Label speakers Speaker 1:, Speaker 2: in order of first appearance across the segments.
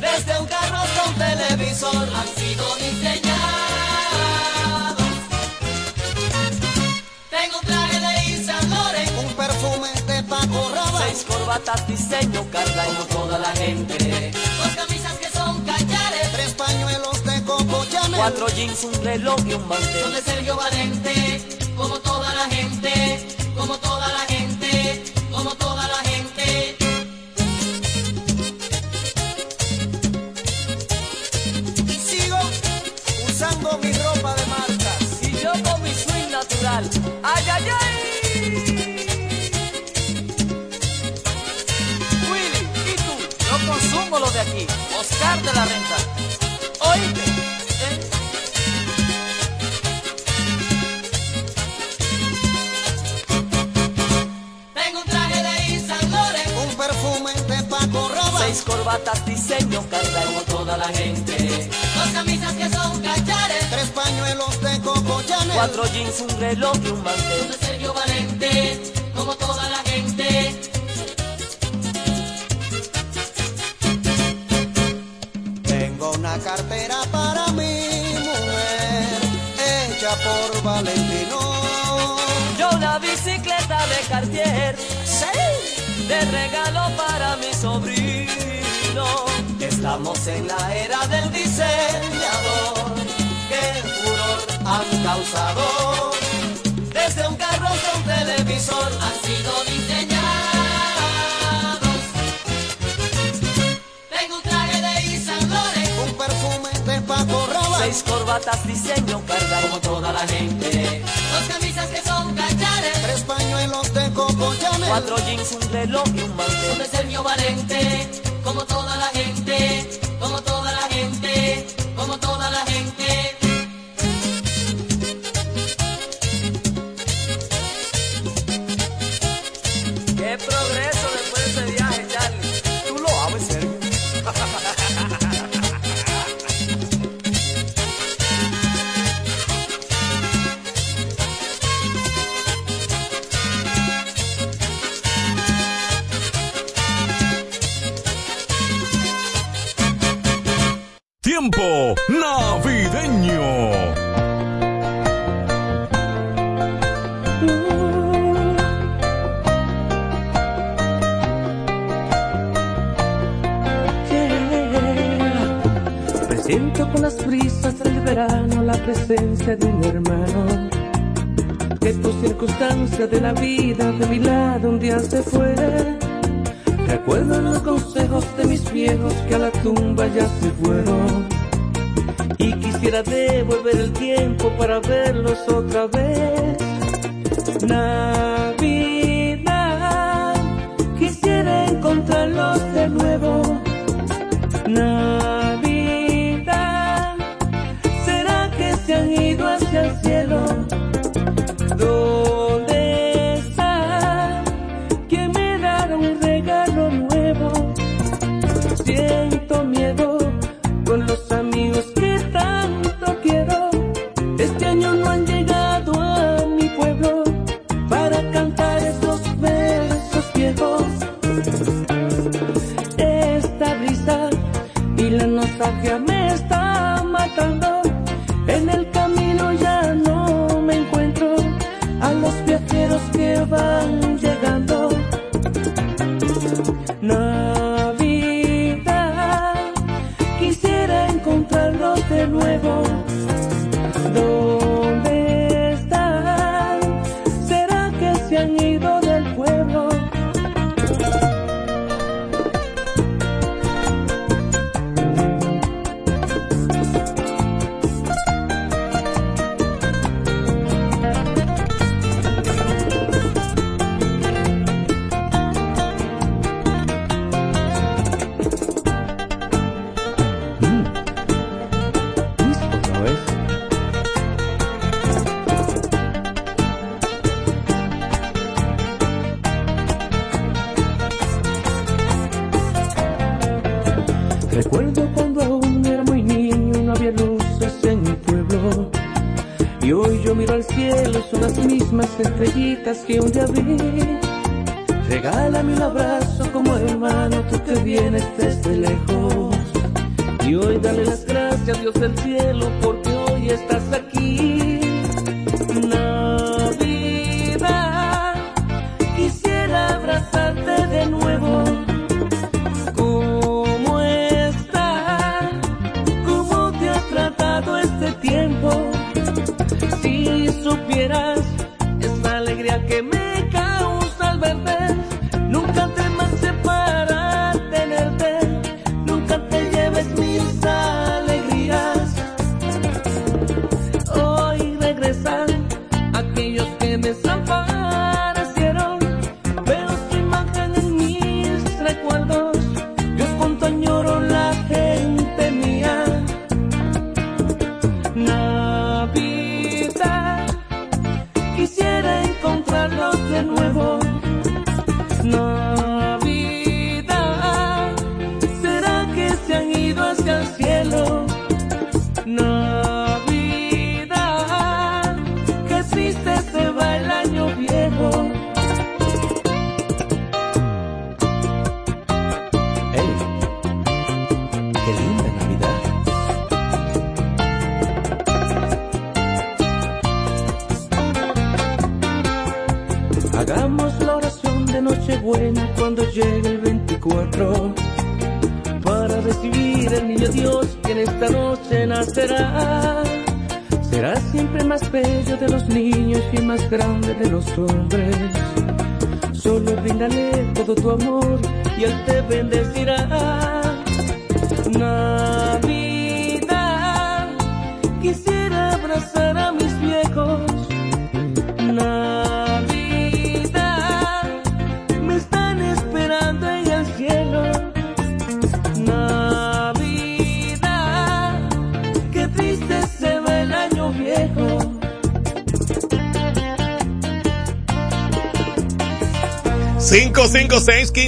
Speaker 1: Desde un carro hasta un televisor han sido diseñados. Tengo un traje de Loren,
Speaker 2: un perfume de Paco Rabanne,
Speaker 1: seis corbatas diseño carga como toda la gente, dos camisas que son callares,
Speaker 2: tres pañuelos de Coco Chanel,
Speaker 1: cuatro jeans, un reloj y un mantel. Son de Sergio Valente, como toda la gente, como toda la gente, como toda la gente.
Speaker 2: De
Speaker 1: aquí. Oscar de la Renta. ¿Oíste? ¿Eh? Tengo un traje de Laurent,
Speaker 2: Un perfume de Paco Rabanne,
Speaker 1: seis corbatas diseño carga como toda la gente, dos camisas que son cachares,
Speaker 2: tres pañuelos de Coco Chanel,
Speaker 1: Cuatro jeans, un reloj y un mantel. de Sergio Valente, como toda la gente.
Speaker 2: Una cartera para mi mujer, hecha por Valentino.
Speaker 1: Yo una bicicleta de Cartier, de regalo para mi sobrino. Estamos en la era del diseñador, que furor han causado. Desde un carro hasta un televisor han Seis corbatas diseño carga como toda la gente. Dos camisas que son cachares.
Speaker 2: tres pañuelos de Coco Chanel,
Speaker 1: Cuatro jeans, un reloj y un mantel. De Sergio Valente, como toda la gente,
Speaker 3: vida de mi lado un día se fue. Recuerdo los consejos de mis viejos que a la tumba ya se fueron. Y quisiera devolver el tiempo para verlos otra vez. Navidad, quisiera encontrarlos de nuevo. Navidad, estrellitas que un día vi. Regálame un abrazo como hermano, tú que vienes desde lejos. hoy dale las gracias Dios del cielo porque hoy estás aquí.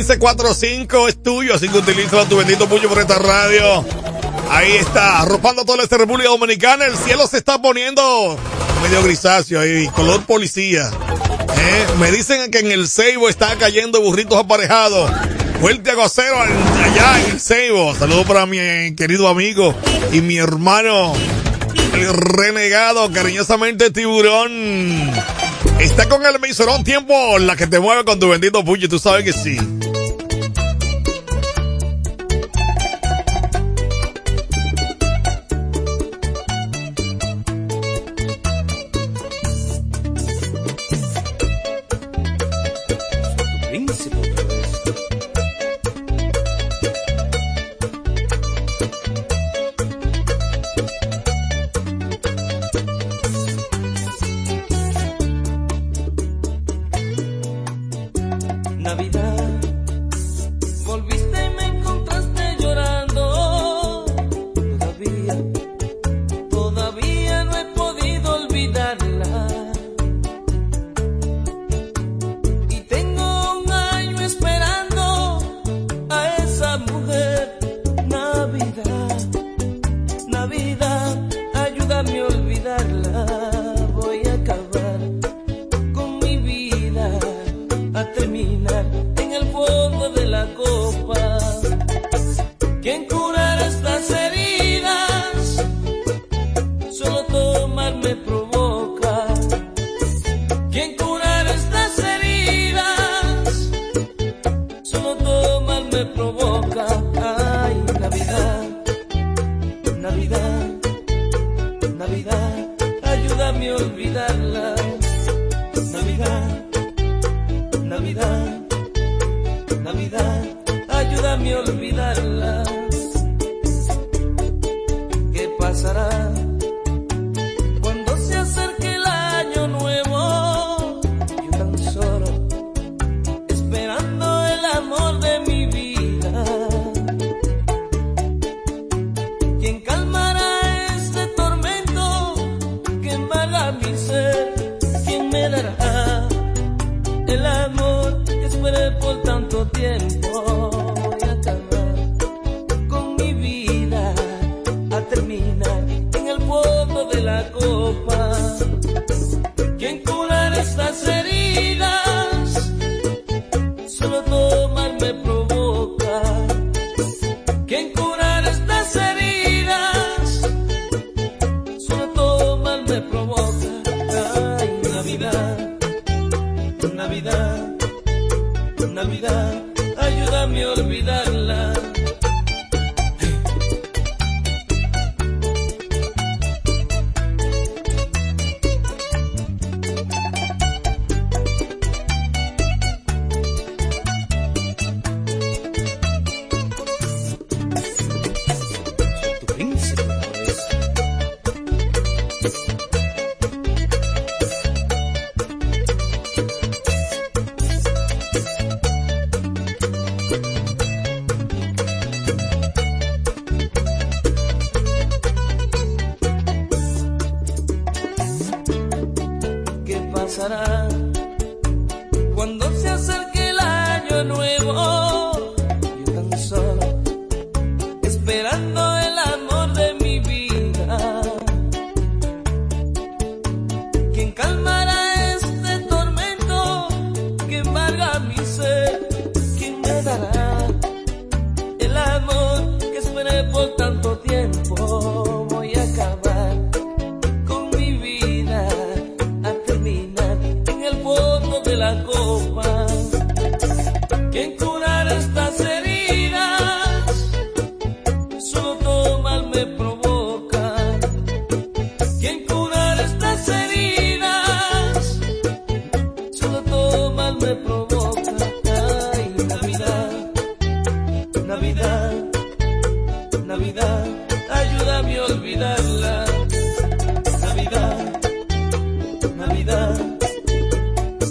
Speaker 4: 1545 es tuyo, así que utiliza tu bendito puño por esta radio. Ahí está, arropando toda esta República Dominicana. El cielo se está poniendo medio grisáceo ahí, color policía. ¿Eh? Me dicen que en el Ceibo está cayendo burritos aparejados. Fuerte aguacero allá en el Ceibo. Saludos para mi querido amigo y mi hermano, el renegado, cariñosamente tiburón. Está con el miserón tiempo, la que te mueve con tu bendito puño, tú sabes que sí.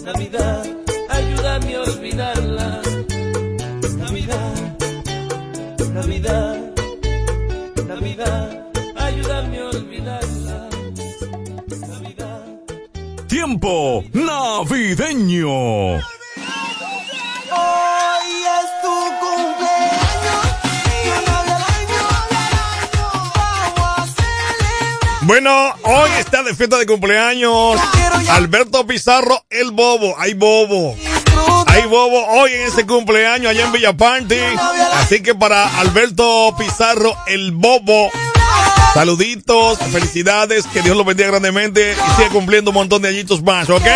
Speaker 3: Navidad, ayúdame a olvidarla. Navidad, Navidad, Navidad, ayúdame a olvidarla. Navidad.
Speaker 5: Tiempo navideño.
Speaker 6: Bueno, hoy está de fiesta de cumpleaños Alberto Pizarro, el bobo. Hay bobo. Hay bobo hoy en ese cumpleaños allá en Villapanti. Así que para Alberto Pizarro, el bobo. Saluditos, felicidades, que Dios lo bendiga grandemente y siga cumpliendo un montón de añitos más, ¿ok?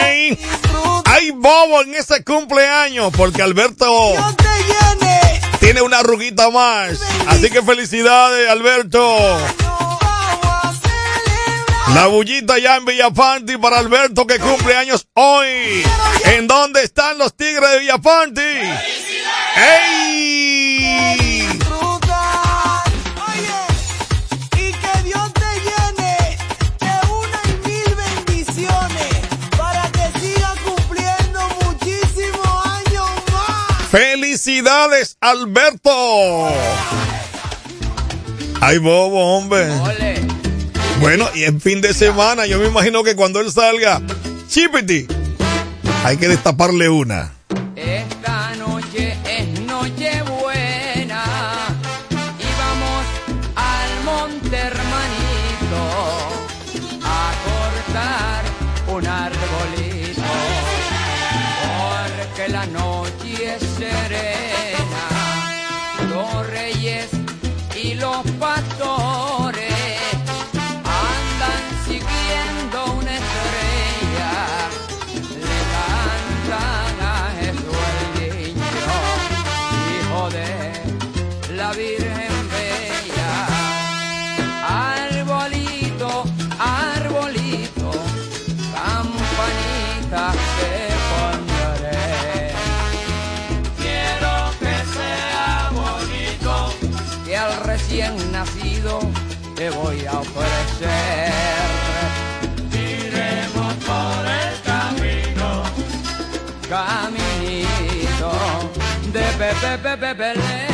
Speaker 6: Hay bobo en ese cumpleaños porque Alberto tiene una arruguita más. Así que felicidades, Alberto. La bullita ya en Villapanti para Alberto que cumple años hoy. ¿En dónde están los tigres de Villapanti? ¡Ey!
Speaker 7: Disfruta. Oye, y que Dios te llene de una y mil bendiciones para que siga cumpliendo muchísimos años más.
Speaker 6: ¡Felicidades, Alberto! ¡Ay, bobo, hombre! Bueno, y en fin de semana, yo me imagino que cuando él salga, Chipiti, hay que destaparle una.
Speaker 8: bebelele.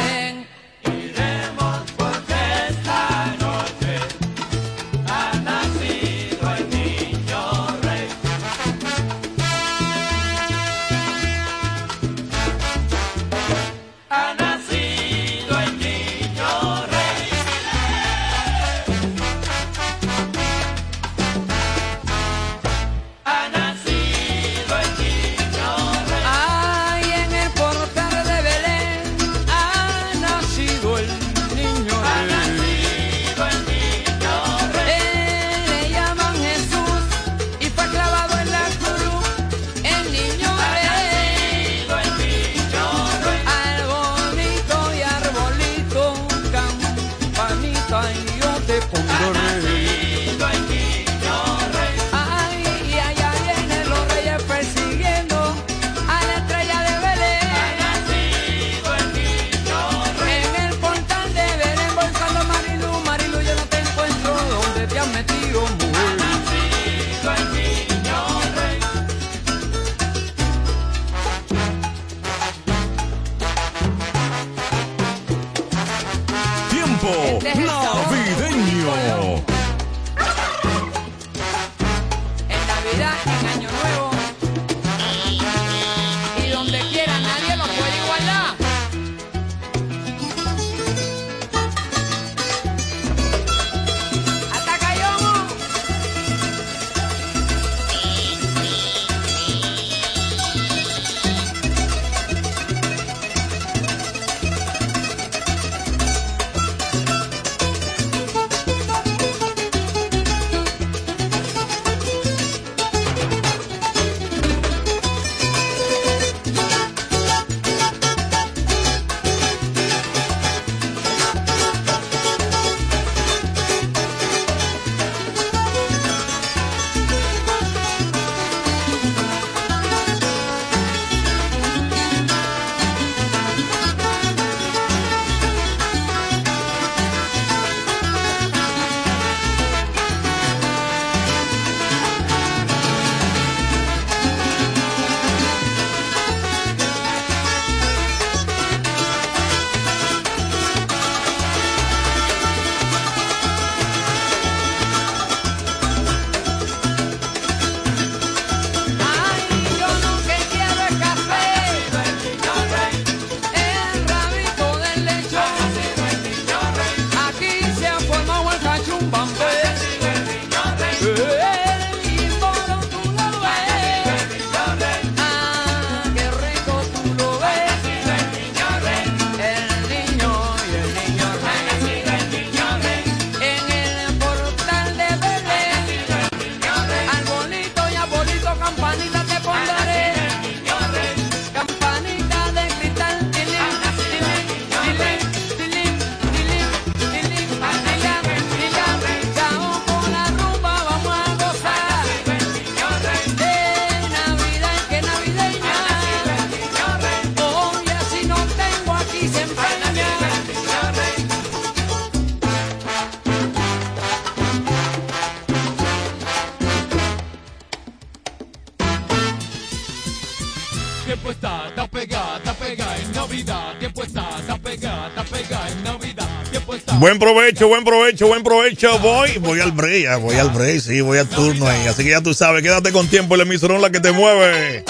Speaker 9: Buen provecho, buen provecho, buen provecho. Voy, voy al break, voy al break, sí, voy al turno ahí. Así que ya tú sabes, quédate con tiempo, el emisor la que te mueve.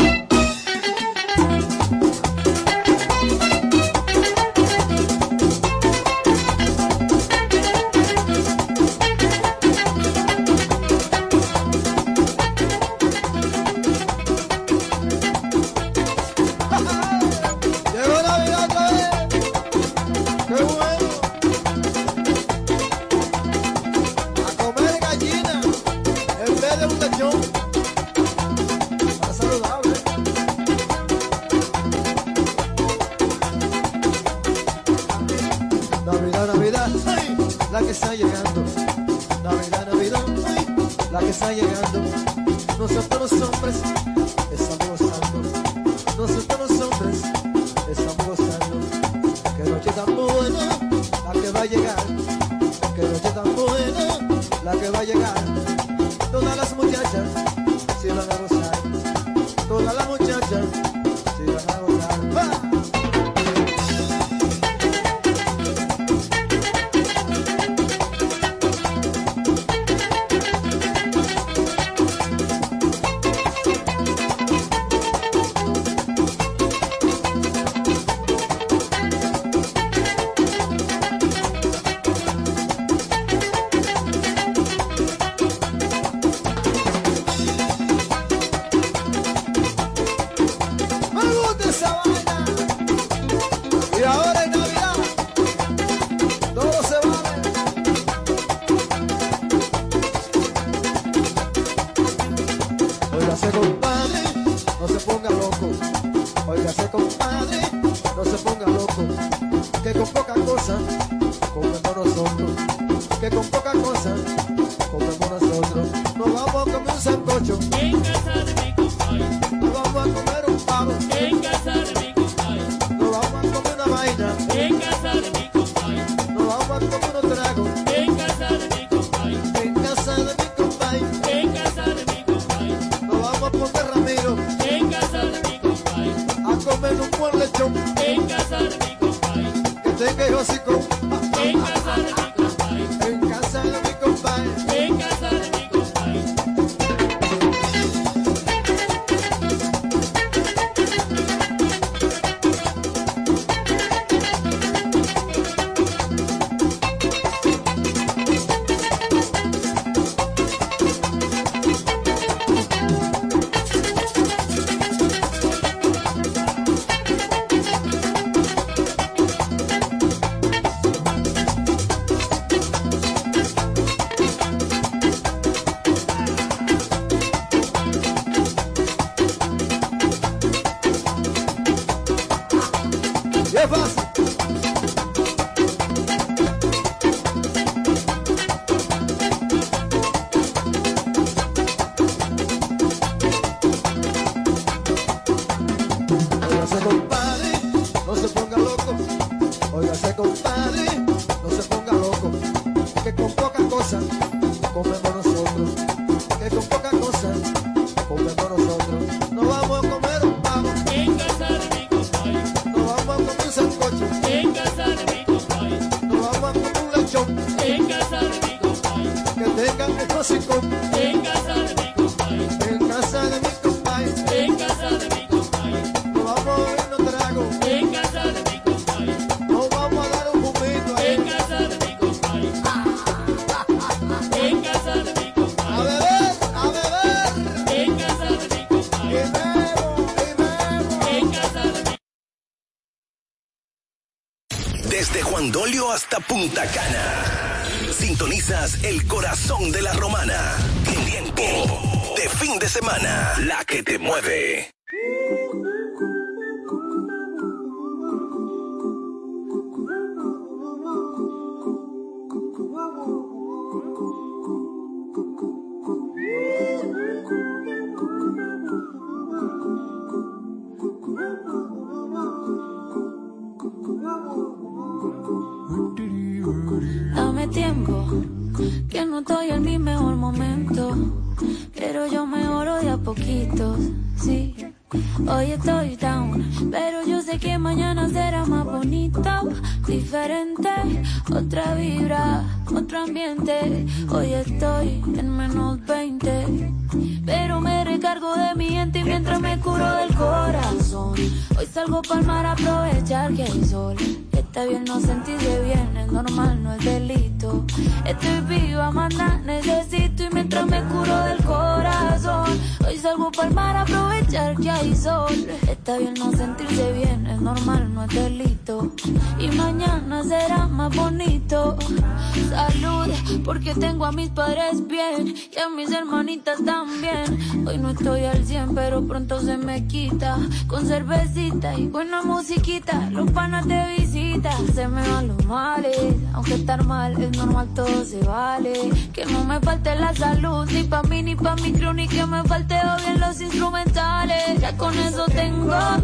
Speaker 10: Porque tengo a mis padres bien y a mis hermanitas también. Hoy no estoy al 100, pero pronto se me quita. Con cervecita y buena musiquita, los panas te visitan. Se me van los males, aunque estar mal es normal, todo se vale. Que no me falte la salud, ni pa' mí ni pa' mi crew, ni que me falte o bien los instrumentales. Ya con eso tengo, a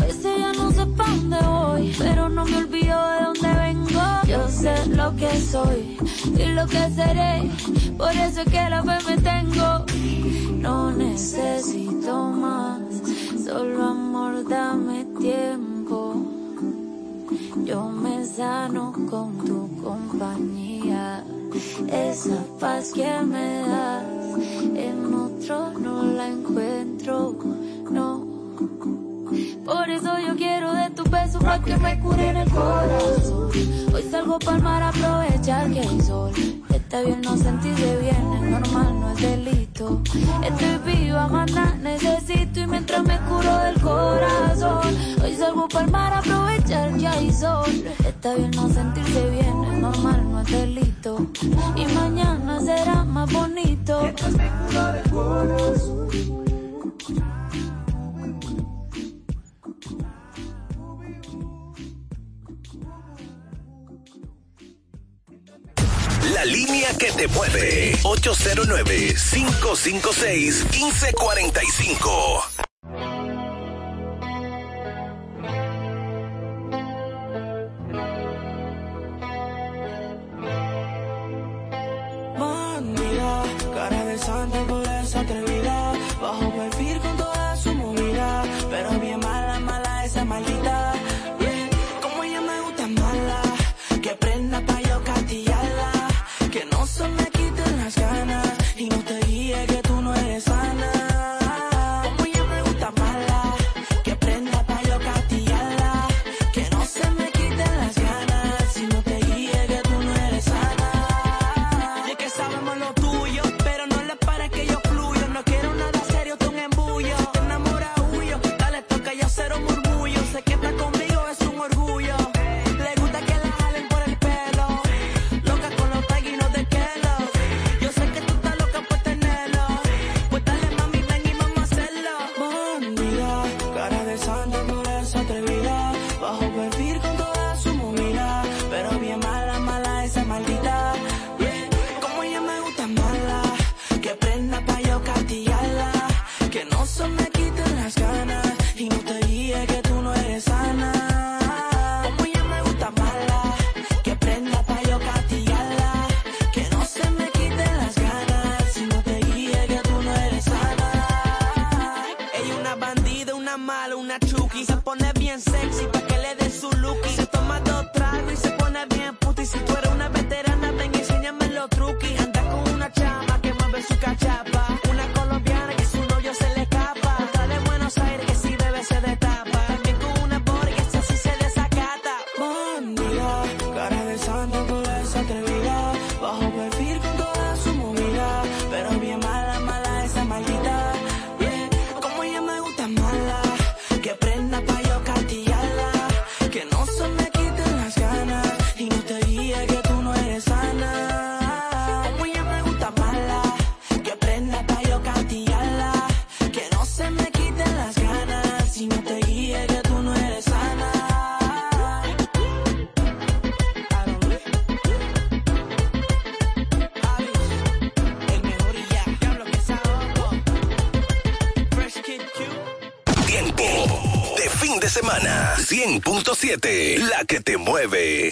Speaker 10: veces ya no sé pa' dónde voy, pero no me olvido de dónde vengo. Yo sé lo que soy y lo que seré, por eso es que la fe me tengo. No necesito más, solo amor, dame tiempo. Yo me sano con tu compañía, esa paz que me das, en otro no la encuentro, no. Por eso yo quiero de tu beso para que me curen el corazón. Hoy salgo pa'l mar a aprovechar que hay sol. Está bien no sentirse bien, es normal, no es delito. Estoy viva, gana, necesito y mientras me curo del corazón. Hoy salgo pa'l mar a aprovechar que hay sol. Está bien no sentirse bien, es normal, no es delito. Y mañana será más bonito.
Speaker 11: La línea que te mueve. 809-556-1545.
Speaker 12: Mami, cara de santo por esa
Speaker 11: la que te mueve.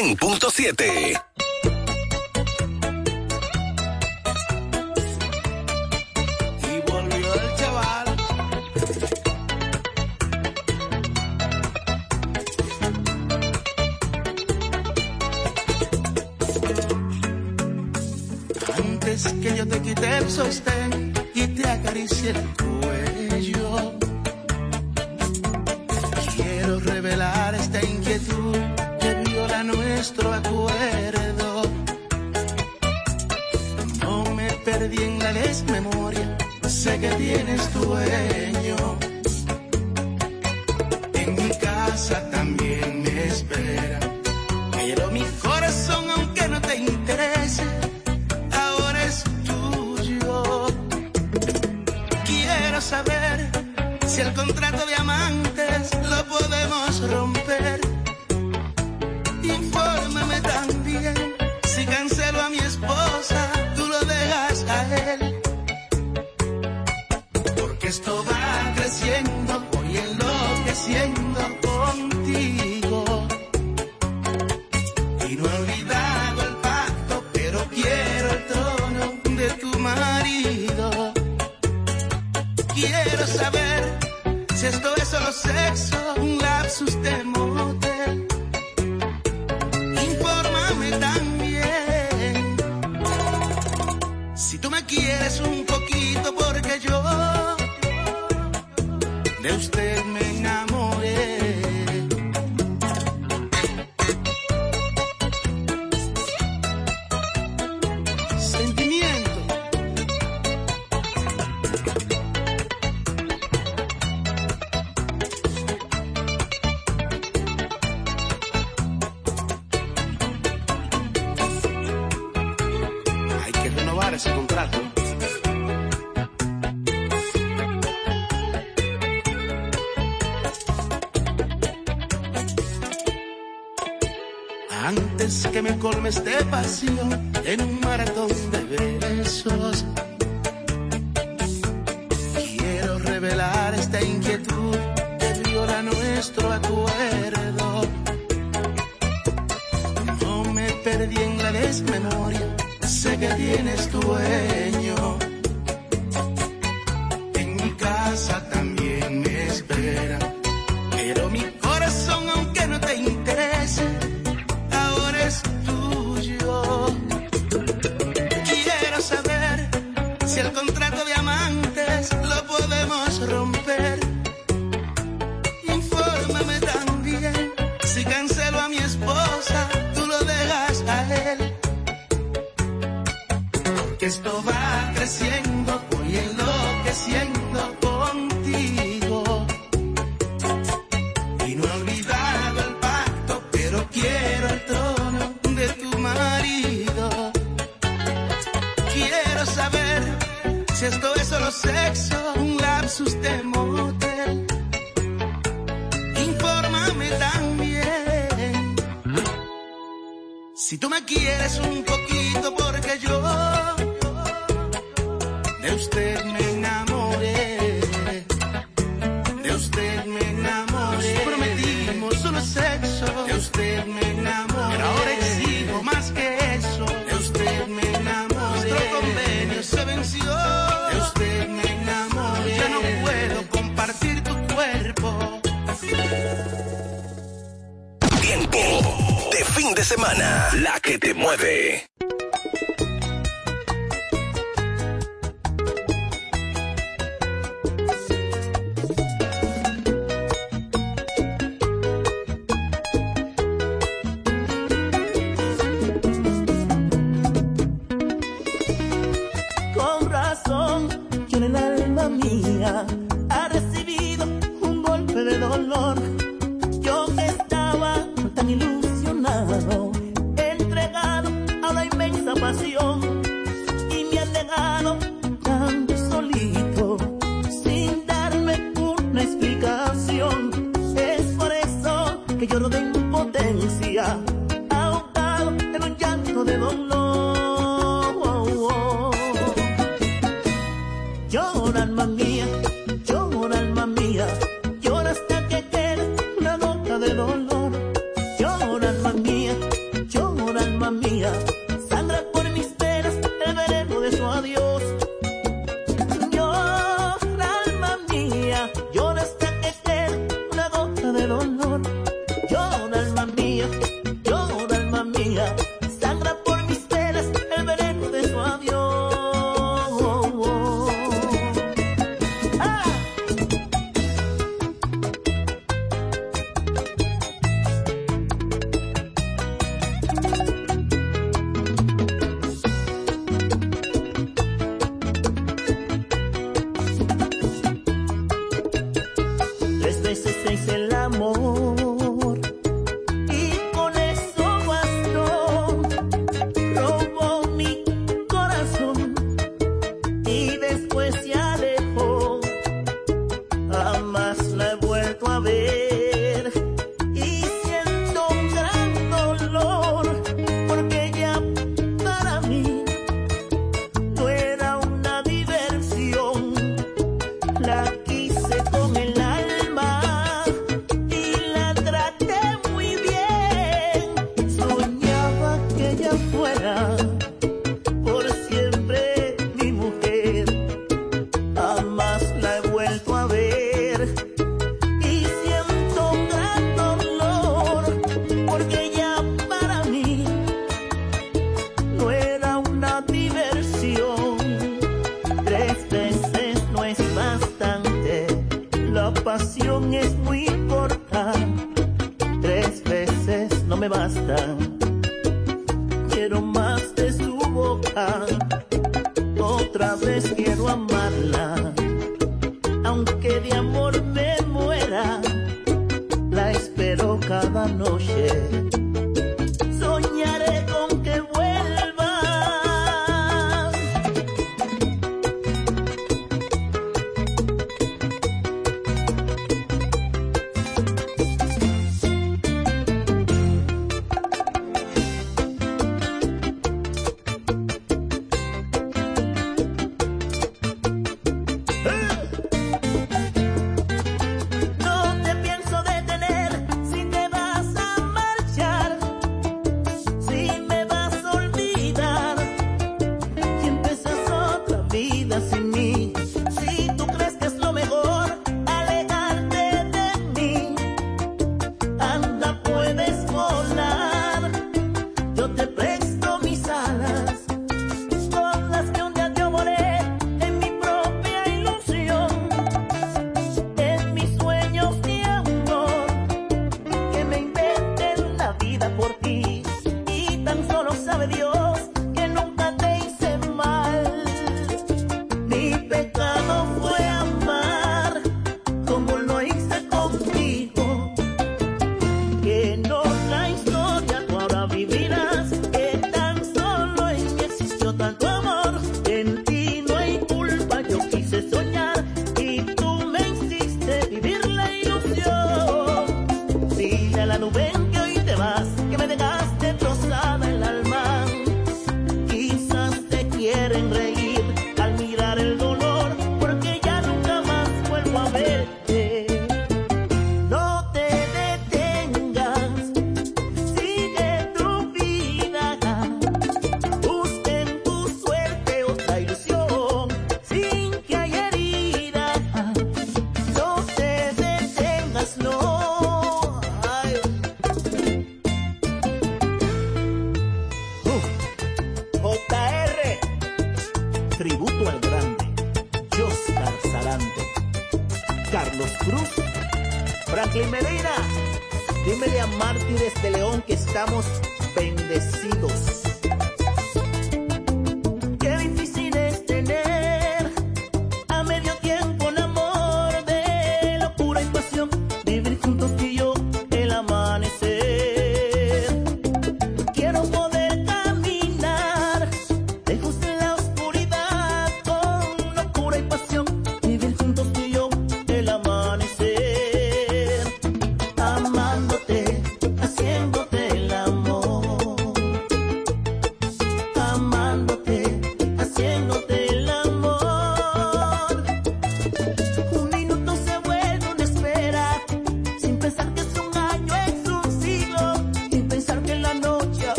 Speaker 2: 100.7.
Speaker 13: olvidado el pacto, pero quiero el trono de tu marido. Quiero saber si esto es solo sexo, un lapsus temor. más.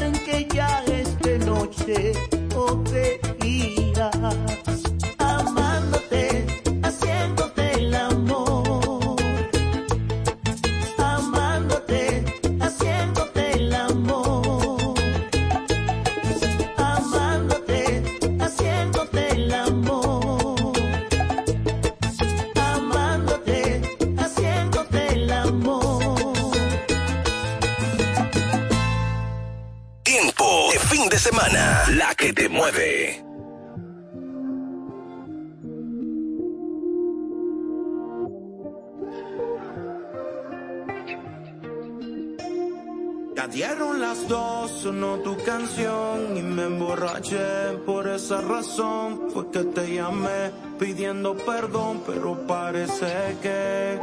Speaker 13: Que ya
Speaker 14: es de
Speaker 13: noche
Speaker 15: esa razón fue que te llamé pidiendo perdón, pero parece que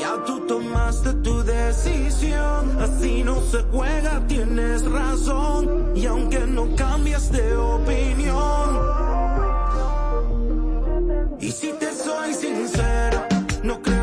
Speaker 15: ya tú tomaste tu decisión. Así no se juega, tienes razón. Y aunque no cambias de opinión, y si te soy sincero, no creo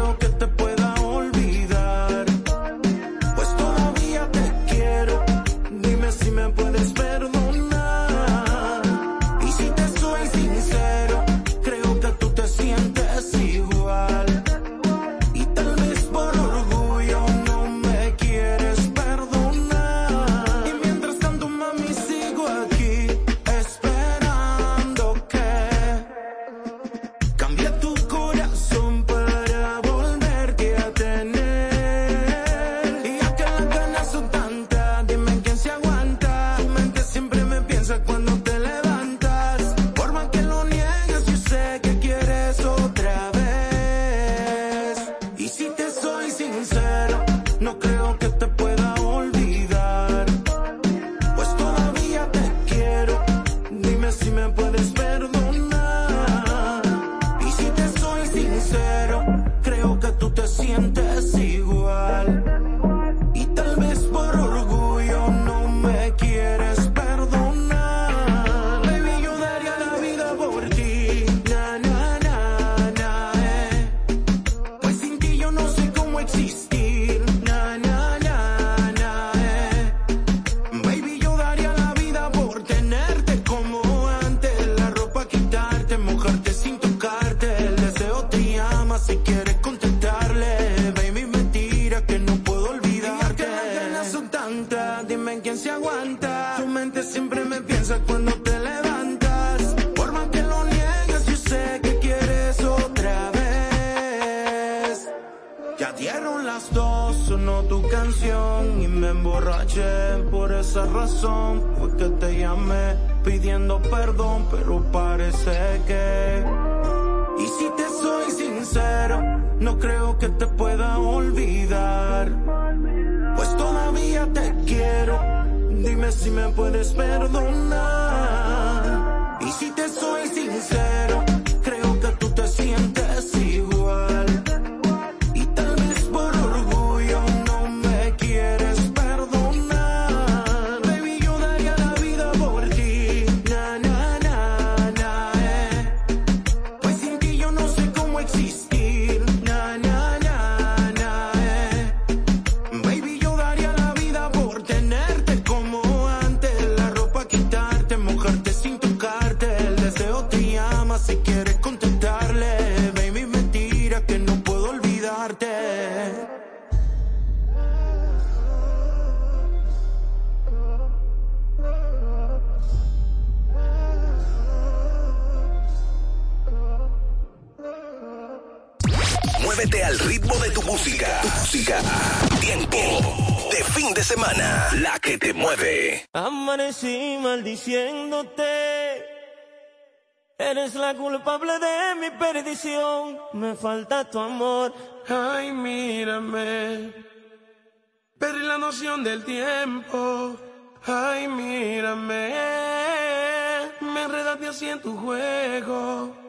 Speaker 15: canción y me emborraché. Por esa razón fue que te llamé pidiendo perdón, pero parece que... Y si te soy sincero, no creo que te pueda olvidar. Pues todavía te quiero, dime si me puedes perdonar. Y si te soy sincero,
Speaker 11: de semana. La que te mueve.
Speaker 16: Amanecí maldiciéndote. Eres la culpable de mi perdición. Me falta tu amor.
Speaker 3: Ay, mírame. Perdí la noción del tiempo. Ay, mírame. Me enredaste así en tu juego.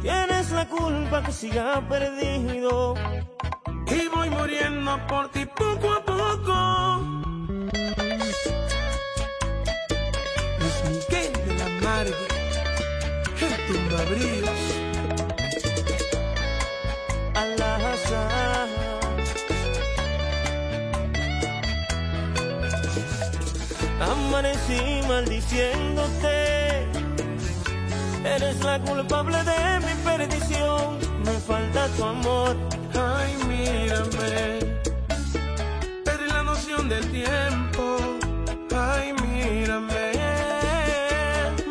Speaker 16: Tienes la culpa que siga perdido.
Speaker 3: Y voy muriendo por ti poco a poco. Luis Miguel de la Margue, el tumbabríos.
Speaker 16: Amanecí maldiciéndote. Eres la culpable de mi perdición. Me falta tu amor.
Speaker 3: Ay, mírame. Perdí la noción del tiempo.
Speaker 16: Ay, mírame.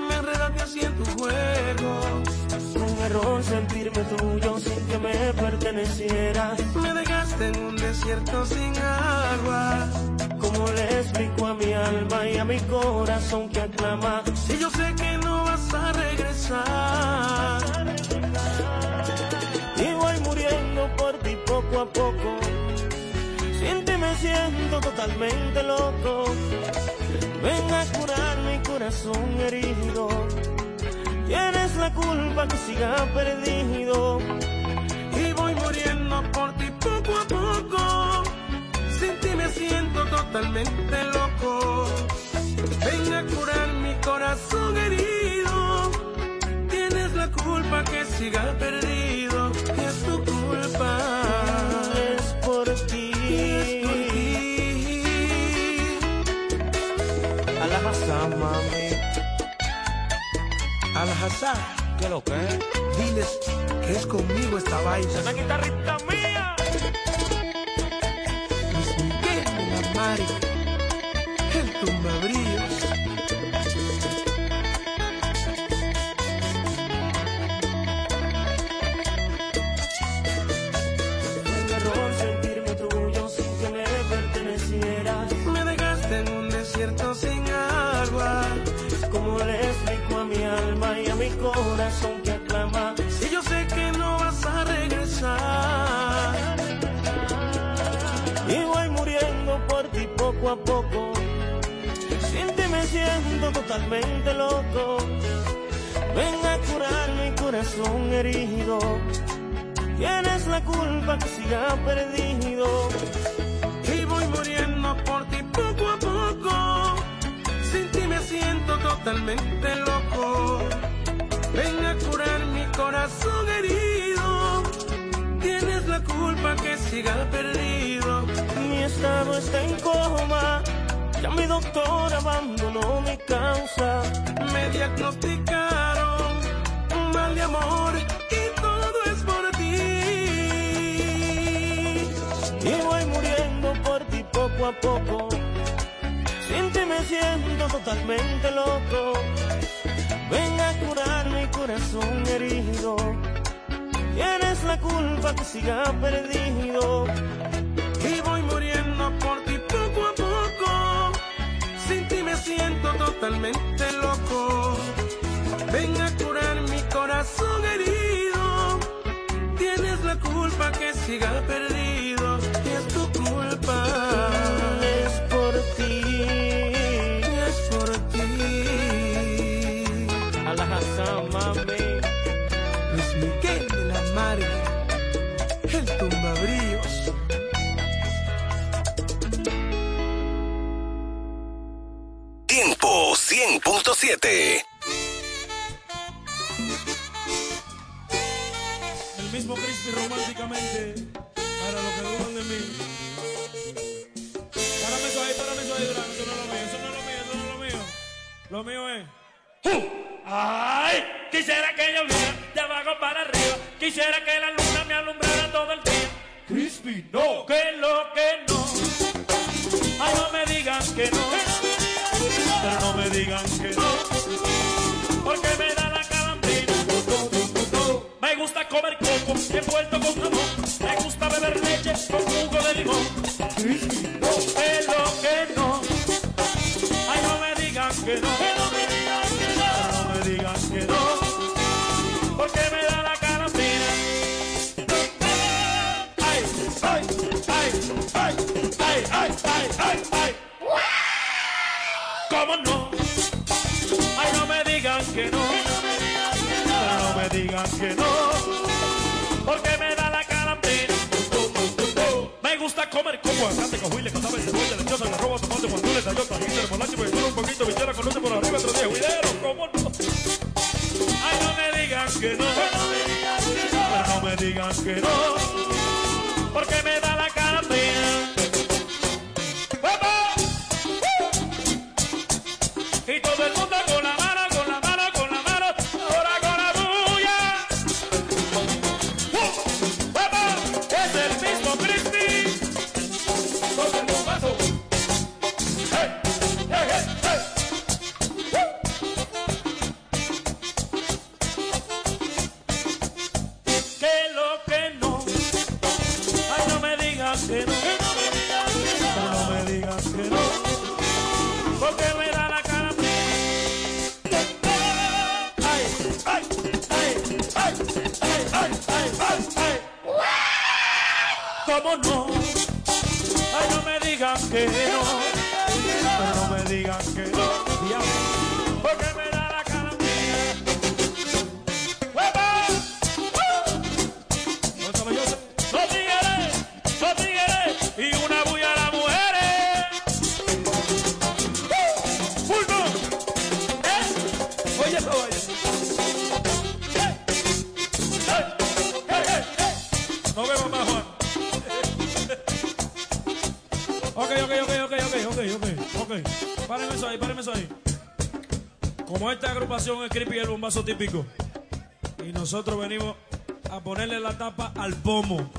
Speaker 3: Me enredaste así en tu juego. Un error sentirme tuyo sin que
Speaker 16: me perteneciera. Me dejaste en un desierto sin agua mi alma y a mi corazón que aclama?
Speaker 3: Si yo sé que no vas a regresar.
Speaker 16: Y voy muriendo por ti poco a poco. Sin ti me siento totalmente loco. Ven a curar mi corazón herido. Tienes la culpa que siga perdido.
Speaker 3: Y voy muriendo por ti poco a poco. Siento totalmente loco. Ven a curar mi corazón herido. Tienes la culpa que siga perdido. Y es tu culpa.
Speaker 16: Es por ti.
Speaker 3: Es por ti.
Speaker 16: Alajazá, mami.
Speaker 3: Al-Hazar,
Speaker 16: ¿Qué lo que es?
Speaker 3: diles que es conmigo esta vaina.
Speaker 16: Una guitarrita mía.
Speaker 3: Mari, el tumbabríos.
Speaker 16: Fue un error sentirme tuyo sin que me pertenecieras.
Speaker 3: Me dejaste en un desierto sin agua.
Speaker 16: ¿Cómo le explico a mi alma y a mi corazón poco a poco. Sin ti me siento totalmente loco. Ven a curar mi corazón herido. Tienes la culpa que siga perdido.
Speaker 3: Y voy muriendo por ti poco a poco. Sin ti me siento totalmente loco. Ven a curar mi corazón herido. La culpa que siga perdido.
Speaker 16: Mi estado está en coma. Ya mi doctor abandonó mi causa.
Speaker 3: Me diagnosticaron un mal de amor y todo es por ti.
Speaker 16: Y voy muriendo por ti poco a poco. Sin ti me siento totalmente loco. Ven a curar mi corazón herido. Tienes la culpa que siga perdido.
Speaker 3: Y voy muriendo por ti poco a poco. Sin ti me siento totalmente loco. Ven a curar mi corazón herido. Tienes la culpa que siga perdido.
Speaker 11: 100.7.
Speaker 17: El mismo Crispy románticamente para lo que dudan de mí. Párame eso ahí, párame eso ahí. Eso no es lo mío, eso no es lo mío, eso no es lo mío. Lo mío es.
Speaker 18: Ay, quisiera que lloviera de abajo para arriba. Quisiera que la luna me alumbrara todo el día.
Speaker 17: Crispy, no.
Speaker 18: Que lo que no. Ay, no me digan que no no me digan que no, porque me da la calambrina. Me gusta comer coco envuelto con jamón, me gusta beber leche con jugo de limón. No es que no, ay no me digan que no, que no me digan que no, pero no me digan que no, porque me da la calambrina. Ay, ay, ay, ay, ay, ay, ay, ay. ay. ¿Cómo no? Ay, no me digan que no. Pero no me digan que no. Porque me da la calambrina. Me gusta comer coco, aguacate, cojuile, casabe, cebolla, lechosa, la roba, tomate, guandules, tallota, jícara, remolacha, pues un poquito, bichera, con luce por arriba, otro día, juidero, ¿cómo no? Ay, no me digan que no. Pero no me digan que no. Porque me da la calambrina.
Speaker 19: paso típico. Y nosotros venimos a ponerle la tapa al pomo.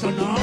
Speaker 20: sonar.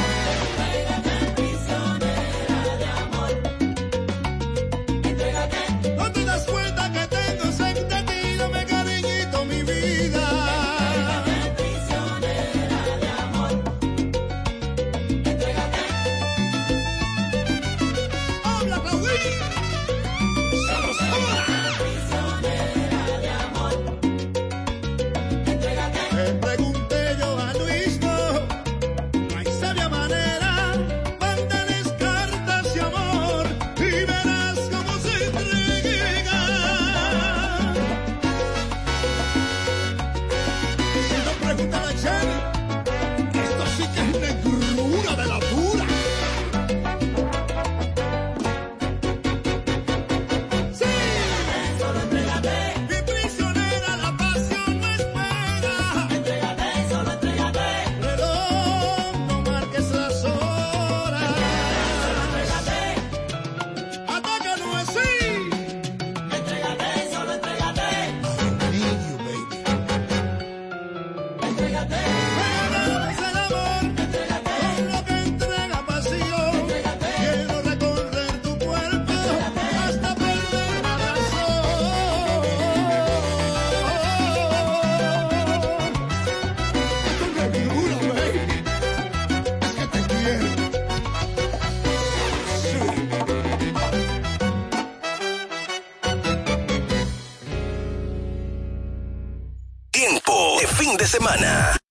Speaker 20: Semana.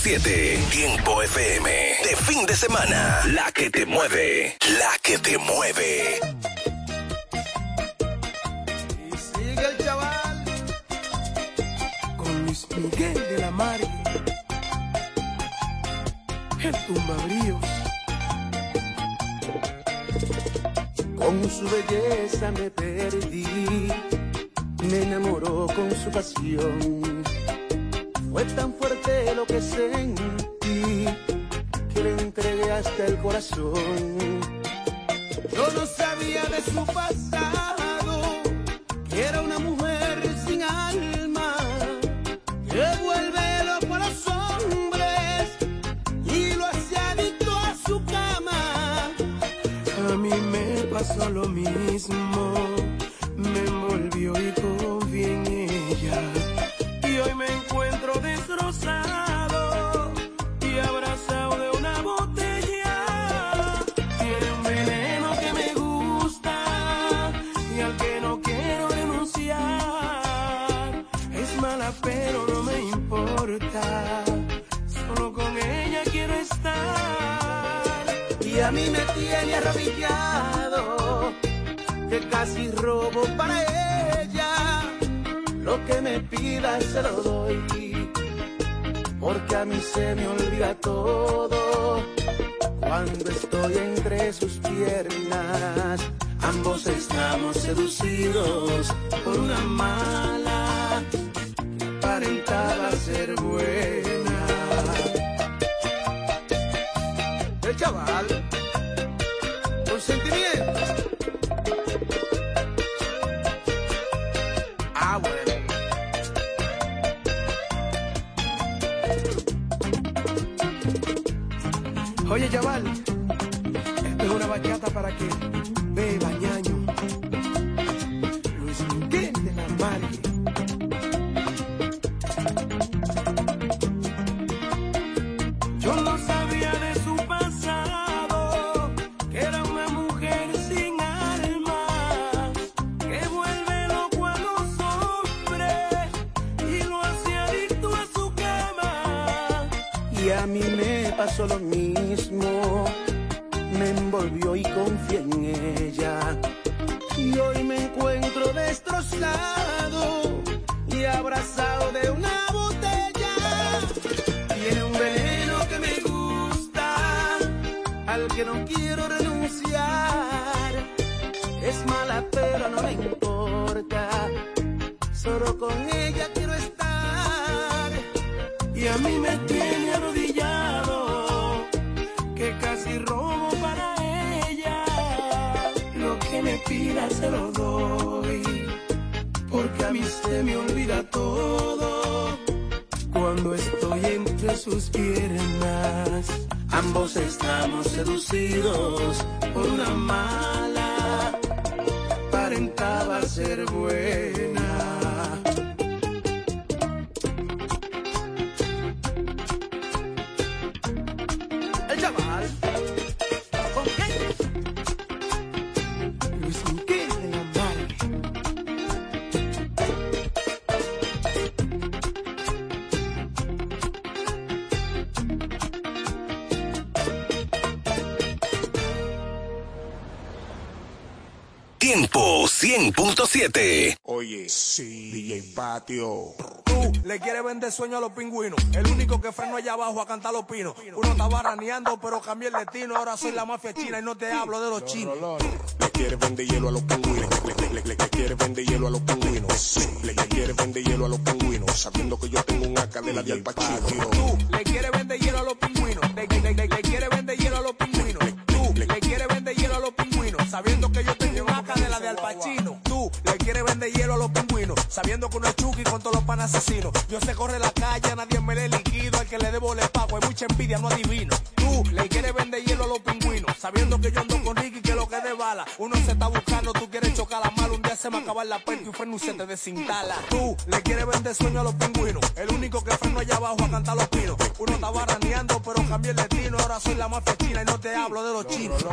Speaker 20: Tiempo FM. De fin de semana. La que te mueve. La que te mueve.
Speaker 2: en ti, que le entregué hasta el corazón. Yo no sabía de su pasado.
Speaker 11: 100.7.
Speaker 21: Oye, sí, DJ Patio.
Speaker 3: Tú le quieres vender sueño a los pingüinos. El único que freno allá abajo a cantar los pinos. Uno estaba raneando, pero cambié el destino. Ahora soy la mafia china y no te hablo de los chinos.
Speaker 21: Le quiere vender hielo a los pingüinos. Le, le, le, le, le quiere vender hielo a los pingüinos. Le, le quiere vender hielo a los pingüinos. Sabiendo que yo tengo un AK de la de Al Pacino.
Speaker 3: Tú le quieres vender hielo a los pingüinos. Le, le, le, le quiere vender hielo a los pingüinos. Tú le quieres vender hielo a los pingüinos. Sabiendo que yo tengo un AK de la de Al Pacino. Quieres vender hielo a los pingüinos. Sabiendo que uno es Chucky con todos los pan asesinos. Yo sé corre la calle, a nadie me le liquido. Al que le debo le pago. Hay mucha envidia, no adivino. Tú le quieres vender hielo a los pingüinos. Sabiendo que yo ando con Ricky, que lo que de bala. Uno se está buscando, tú quieres chocar la mala. Un día se me acaba la puerta y un freno se te desintala. Tú le quieres vender sueño a los pingüinos. El único que freno allá abajo a cantar los pinos. Uno estaba raneando, pero cambié el destino. Ahora soy la mafia china y no te hablo de los chinos.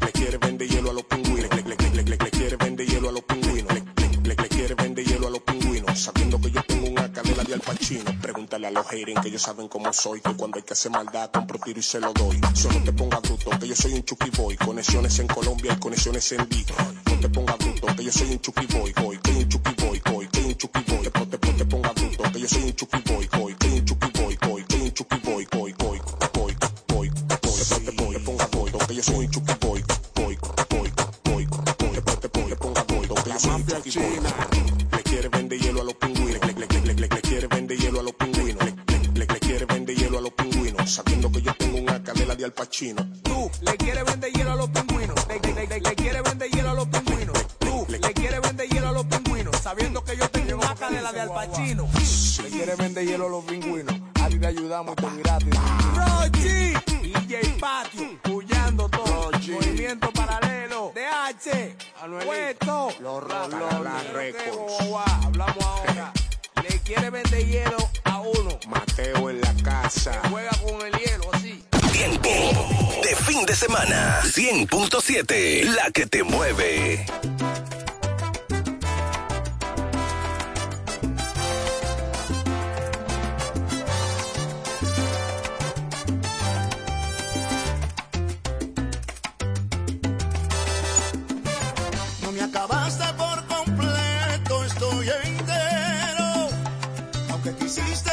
Speaker 21: Le quiere vender hielo a los pingüinos. Le, le, le, le quiere vender hielo a los pingüinos. Sabiendo que yo tengo un AK de la de Al Pacino. Pregúntale a los haters que ellos saben cómo soy. Que cuando hay que hacer maldad, compro tiro y se lo doy. Solo te ponga bruto, que yo soy un chucky boy. Conexiones en Colombia y conexiones en Detroit. No te ponga bruto, que yo soy un chucky boy. Boy, que un chucky boy, boy, que un chucky boy. Después te, te ponga bruto, que yo soy un chucky boy. Boy, que un chucky boy, boy, que un chucky boy. Boy, boy, boy, boy, boy. Después te, te ponga boy, que yo soy un chucky boy. Boy, boy, boy, boy. Después te, te ponga boy, que yo soy un chucky. Sabiendo que yo tengo un AK de la de Al Pacino.
Speaker 3: Tú le quieres vender hielo a los pingüinos. Le, le, le, quieres vender hielo a los pingüinos. Tú le quieres vender hielo a los pingüinos. Sabiendo que yo tengo un AK de la de Al Pacino. Le quieres vender hielo a los pingüinos. A ti te ayudamos, esto es gratis. Rochi, DJ Patio, puyando todo. Movimiento paralelo. DH, Puesto.
Speaker 21: Los Records.
Speaker 3: Hablamos ahora. Le quiere vender hielo uno.
Speaker 21: Mateo en la casa.
Speaker 3: Juega con el hielo así.
Speaker 11: Tiempo de fin de semana. 100.7. La que te mueve.
Speaker 19: No me acabaste por completo, estoy entero. Aunque quisiste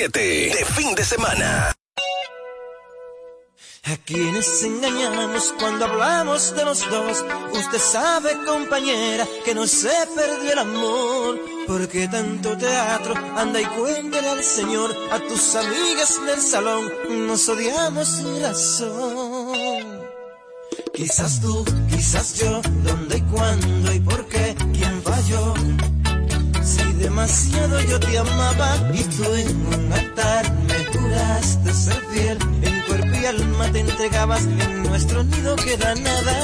Speaker 20: 100.7 de fin de semana.
Speaker 22: A quienes engañamos cuando hablamos de los dos. Usted sabe, compañera, que no se perdió el amor. Porque tanto teatro, anda y cuéntale al Señor, a tus amigas del salón, nos odiamos sin razón. Quizás tú, quizás yo, dónde y cuándo y por qué, quién falló. Si demasiado yo te amaba y tú en un altar me juraste ser fiel, en cuerpo y alma te entregabas, en nuestro nido queda nada.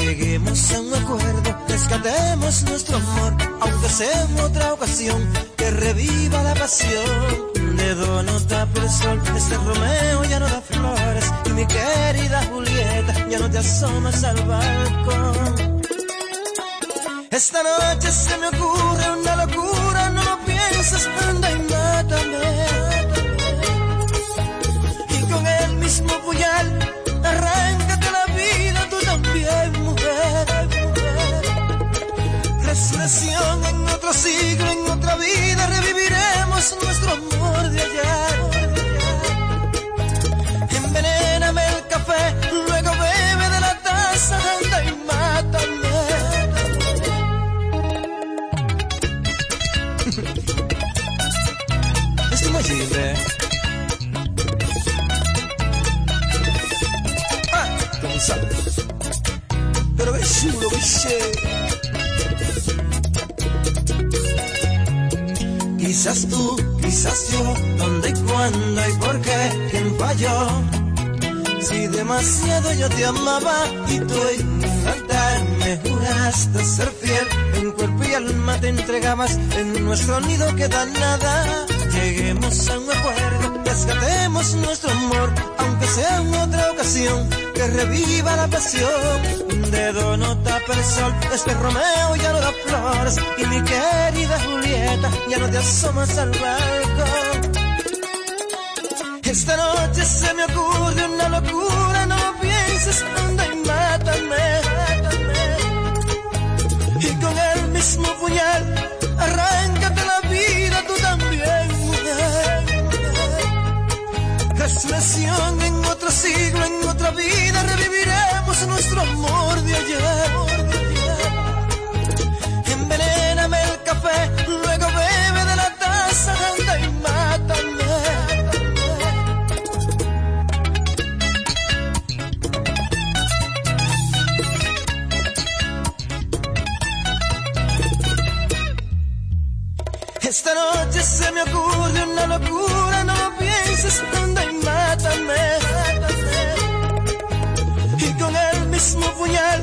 Speaker 22: Lleguemos a un acuerdo, rescatemos nuestro amor, aunque sea en otra ocasión, que reviva la pasión. Dedo no tapa el sol, este Romeo ya no da flores, y mi querida Julieta ya no te asomas al balcón. Esta noche se me ocurre una locura, anda y mátame. Y con el mismo puñal, arráncate la vida, tú también, mujer. Resurrección en otro siglo, dónde y cuándo y por qué, quién falló. Si demasiado yo te amaba y tú en un altar me juraste ser fiel, en cuerpo y alma te entregabas, en nuestro nido queda nada. Lleguemos a un rescatemos nuestro amor, aunque sea en otra ocasión, que reviva la pasión. Un dedo no tapa el sol, este Romeo ya no da flores, y mi querida Julieta ya no te asomas al balcón. Esta noche se me ocurre una locura, no pienses, anda y mátame. Y con el mismo puñal, Resurrección en otro siglo, en otra vida, reviviremos nuestro amor de ayer. Envenéname el café, luego bebe de la taza, anda y mátame. Esta noche se me ocurre una locura, no lo pienses, y mátame. Y con el mismo puñal,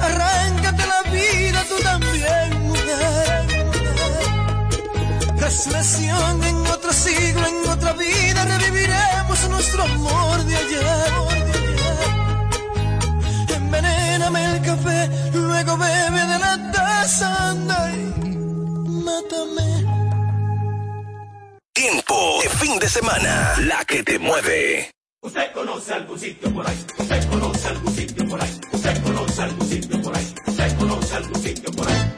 Speaker 22: arráncate la vida, tú también, mujer. En otro siglo, en otra vida, reviviremos nuestro amor de ayer. Envenéname el café, luego bebe de la taza, anda y mátame.
Speaker 20: Tiempo de fin de semana. La que te mueve.
Speaker 23: Usted conoce algún sitio por ahí, usted conoce algún sitio por ahí, usted conoce algún sitio por ahí, usted conoce algún sitio por ahí.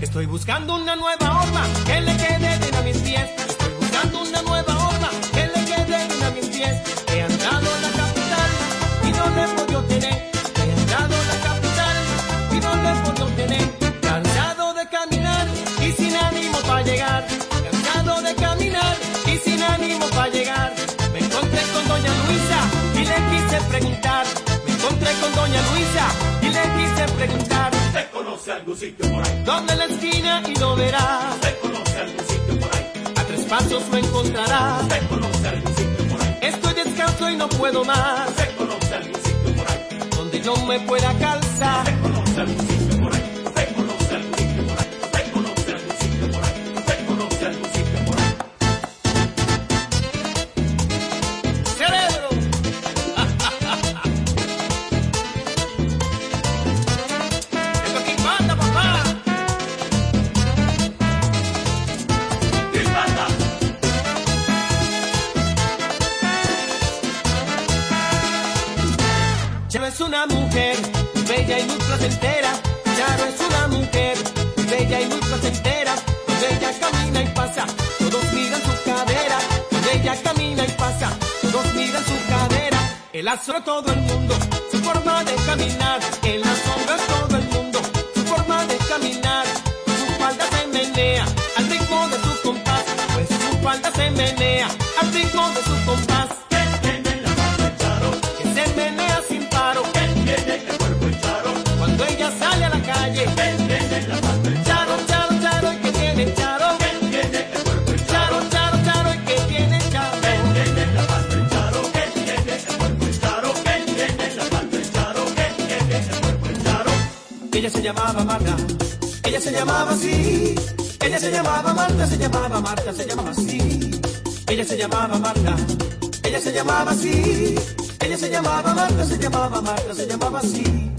Speaker 24: Estoy buscando una nueva conoce algún sitio por ahí. Donde la esquina y lo verá.
Speaker 23: Usted conoce algún sitio por ahí.
Speaker 24: A tres pasos lo encontrará.
Speaker 23: Usted conoce algún sitio por ahí.
Speaker 24: Estoy descalzo y no puedo más. Usted conoce algún sitio por ahí. Donde yo me pueda calzar. Usted conoce algún sitio Charo es una mujer, bella y muy placentera. Charo es una mujer, bella y muy placentera. Cuando ella camina y pasa, todos miran su cadera. Cuando ella camina y pasa, todos miran su cadera. El asombra todo el mundo, su forma de caminar. El asombra todo el mundo, su forma de caminar. Su falda se menea al ritmo de su compás, pues su falda se menea al ritmo de su compás. llamaba Marta, ella se llamaba así. Ella se llamaba Marta, se llamaba Marta, se llamaba así. Ella se llamaba Marta, ella se llamaba así. Ella se llamaba Marta, se llamaba Marta, se llamaba así.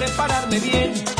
Speaker 24: prepararme bien.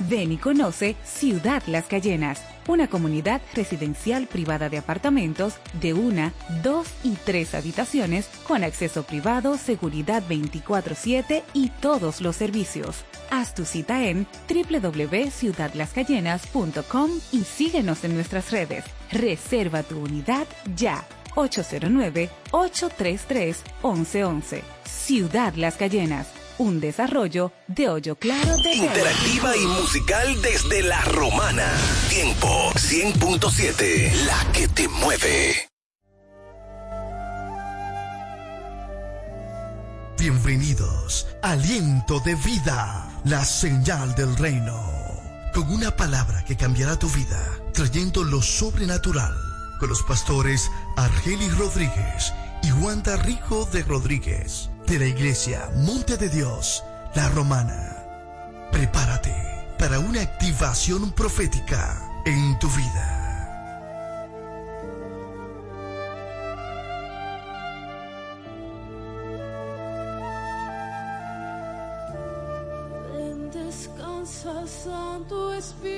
Speaker 25: Ven y conoce Ciudad Las Cayenas, una comunidad residencial privada de apartamentos de una, dos y tres habitaciones con acceso privado, seguridad 24/7 y todos los servicios. Haz tu cita en www.ciudadlascayenas.com y síguenos en nuestras redes. Reserva tu unidad ya. 809-833-1111. Ciudad Las Cayenas un desarrollo de Hoyo Claro de
Speaker 11: Interactiva y musical desde La Romana. Tiempo 100.7, la que te mueve.
Speaker 26: Bienvenidos, aliento de vida, la señal del reino. Con una palabra que cambiará tu vida, trayendo lo sobrenatural. Con los pastores Argelis Rodríguez y Wanda Rico de Rodríguez de la iglesia Monte de Dios, la Romana. Prepárate para una activación profética en tu vida.
Speaker 10: descansa, Santo Espíritu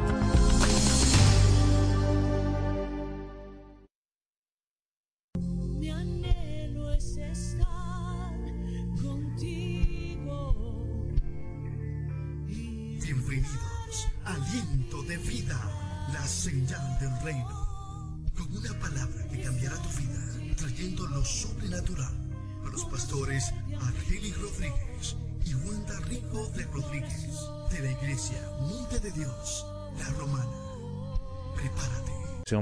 Speaker 26: Pastores Rodríguez y Wanda Rico de Rodríguez, de la iglesia Monte de Dios, la Romana. Prepárate